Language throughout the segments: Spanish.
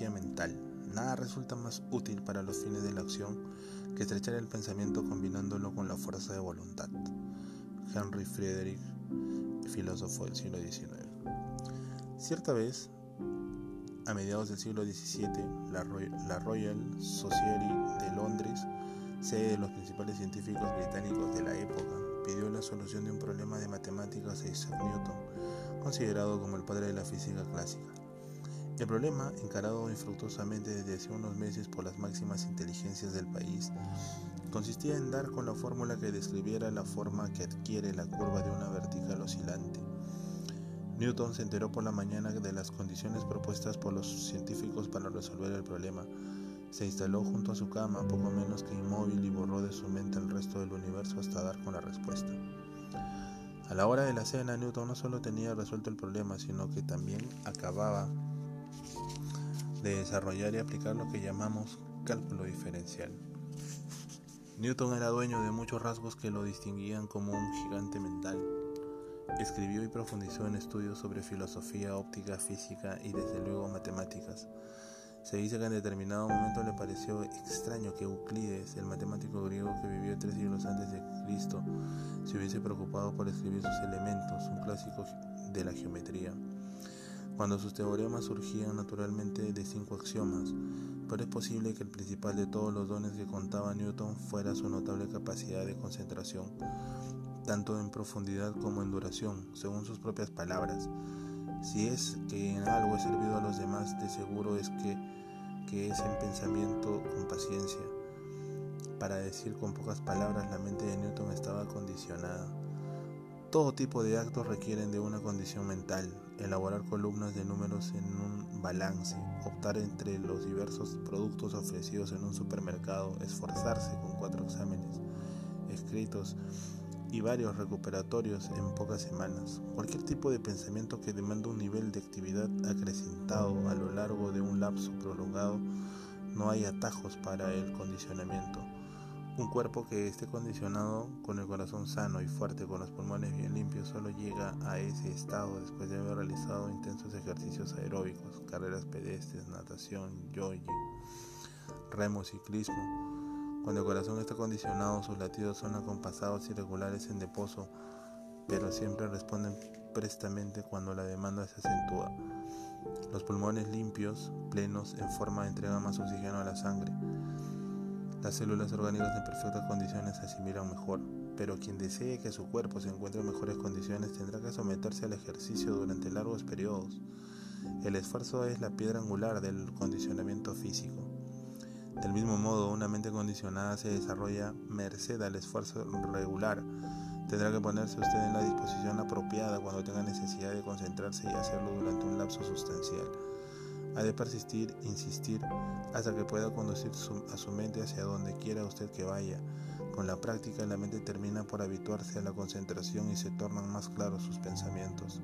mental. Nada resulta más útil para los fines de la acción que estrechar el pensamiento combinándolo con la fuerza de voluntad. Henry Friedrich, filósofo del siglo XIX. Cierta vez, a mediados del siglo XVII, la, Royal Society de Londres, sede de los principales científicos británicos de la época, pidió la solución de un problema de matemáticas a Isaac Newton, considerado como el padre de la física clásica. El problema, encarado infructuosamente desde hace unos meses por las máximas inteligencias del país, consistía en dar con la fórmula que describiera la forma que adquiere la curva de una vertical oscilante. Newton se enteró por la mañana de las condiciones propuestas por los científicos para resolver el problema. Se instaló junto a su cama, poco menos que inmóvil, y borró de su mente el resto del universo hasta dar con la respuesta. A la hora de la cena, Newton no solo tenía resuelto el problema, sino que también acababa de desarrollar y aplicar lo que llamamos cálculo diferencial. Newton era dueño de muchos rasgos que lo distinguían como un gigante mental. Escribió y profundizó en estudios sobre filosofía, óptica, física y desde luego matemáticas. Se dice que en determinado momento le pareció extraño que Euclides, el matemático griego que vivió tres siglos antes de Cristo, se hubiese preocupado por escribir sus elementos, un clásico de la geometría cuando sus teoremas surgían naturalmente de cinco axiomas, pero es posible que el principal de todos los dones que contaba Newton fuera su notable capacidad de concentración, tanto en profundidad como en duración, según sus propias palabras. Si es que en algo he servido a los demás, de seguro es que, es en pensamiento con paciencia. Para decir con pocas palabras, la mente de Newton estaba condicionada. Todo tipo de actos requieren de una condición mental, elaborar columnas de números en un balance, optar entre los diversos productos ofrecidos en un supermercado, esforzarse con cuatro exámenes escritos y varios recuperatorios en pocas semanas. Cualquier tipo de pensamiento que demanda un nivel de actividad acrecentado a lo largo de un lapso prolongado, no hay atajos para el condicionamiento. Un cuerpo que esté condicionado con el corazón sano y fuerte, con los pulmones bien limpios, solo llega a ese estado después de haber realizado intensos ejercicios aeróbicos, carreras pedestres, natación, jogging, remo, ciclismo. Cuando el corazón está condicionado, sus latidos son acompasados y regulares en deposo, pero siempre responden prestamente cuando la demanda se acentúa. Los pulmones limpios, plenos, en forma entregan más oxígeno a la sangre las células orgánicas en perfectas condiciones asimilan mejor, pero quien desee que su cuerpo se encuentre en mejores condiciones tendrá que someterse al ejercicio durante largos periodos. El esfuerzo es la piedra angular del condicionamiento físico. Del mismo modo, una mente condicionada se desarrolla merced al esfuerzo regular. Tendrá que ponerse usted en la disposición apropiada cuando tenga necesidad de concentrarse y hacerlo durante un lapso sustancial. Ha de persistir, insistir, hasta que pueda conducir a su mente hacia donde quiera usted que vaya. Con la práctica la mente termina por habituarse a la concentración y se tornan más claros sus pensamientos.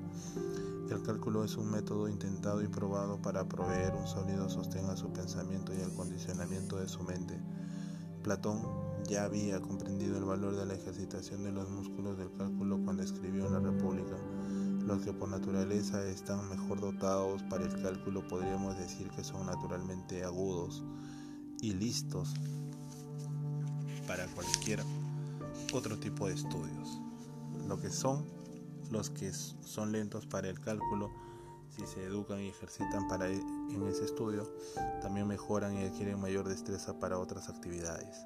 El cálculo es un método intentado y probado para proveer un sólido sostén a su pensamiento y al condicionamiento de su mente. Platón ya había comprendido el valor de la ejercitación de los músculos del cálculo Los que por naturaleza están mejor dotados para el cálculo podríamos decir que son naturalmente agudos y listos para cualquier otro tipo de estudios. Lo que son los que son lentos para el cálculo, si se educan y ejercitan para e, en ese estudio, también mejoran y adquieren mayor destreza para otras actividades.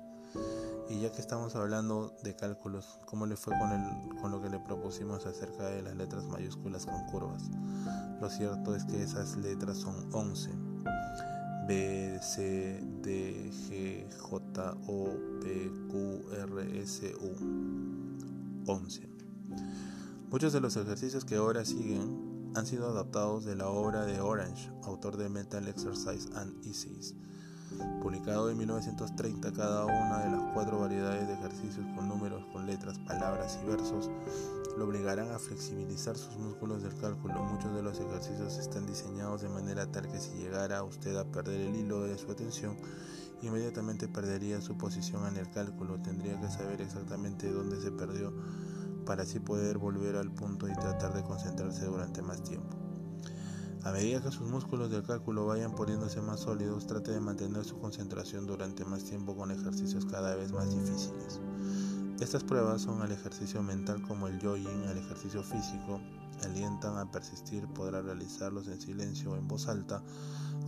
Y ya que estamos hablando de cálculos, ¿cómo le fue con, lo que le propusimos acerca de las letras mayúsculas con curvas? Lo cierto es que esas letras son 11. B, C, D, G, J, O, P, Q, R, S, U. 11. Muchos de los ejercicios que ahora siguen han sido adaptados de la obra de Orange, autor de Mental Exercise and Essays publicado en 1930 cada una de las cuatro variedades de ejercicios con números, con letras, palabras y versos, lo obligarán a flexibilizar sus músculos del cálculo. Muchos de los ejercicios están diseñados de manera tal que si llegara usted a perder el hilo de su atención, inmediatamente perdería su posición en el cálculo. Tendría que saber exactamente dónde se perdió para así poder volver al punto y tratar de concentrarse durante más tiempo. A medida que sus músculos del cálculo vayan poniéndose más sólidos, trate de mantener su concentración durante más tiempo con ejercicios cada vez más difíciles. Estas pruebas son el ejercicio mental como el jogging, el ejercicio físico, alientan a persistir, podrá realizarlos en silencio o en voz alta,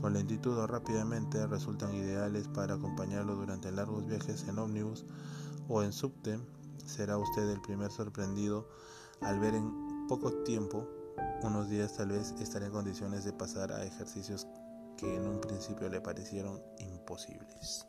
con lentitud o rápidamente, resultan ideales para acompañarlo durante largos viajes en ómnibus o en subte. Será usted el primer sorprendido al ver en poco tiempo unos días tal vez estará en condiciones de pasar a ejercicios que en un principio le parecieron imposibles.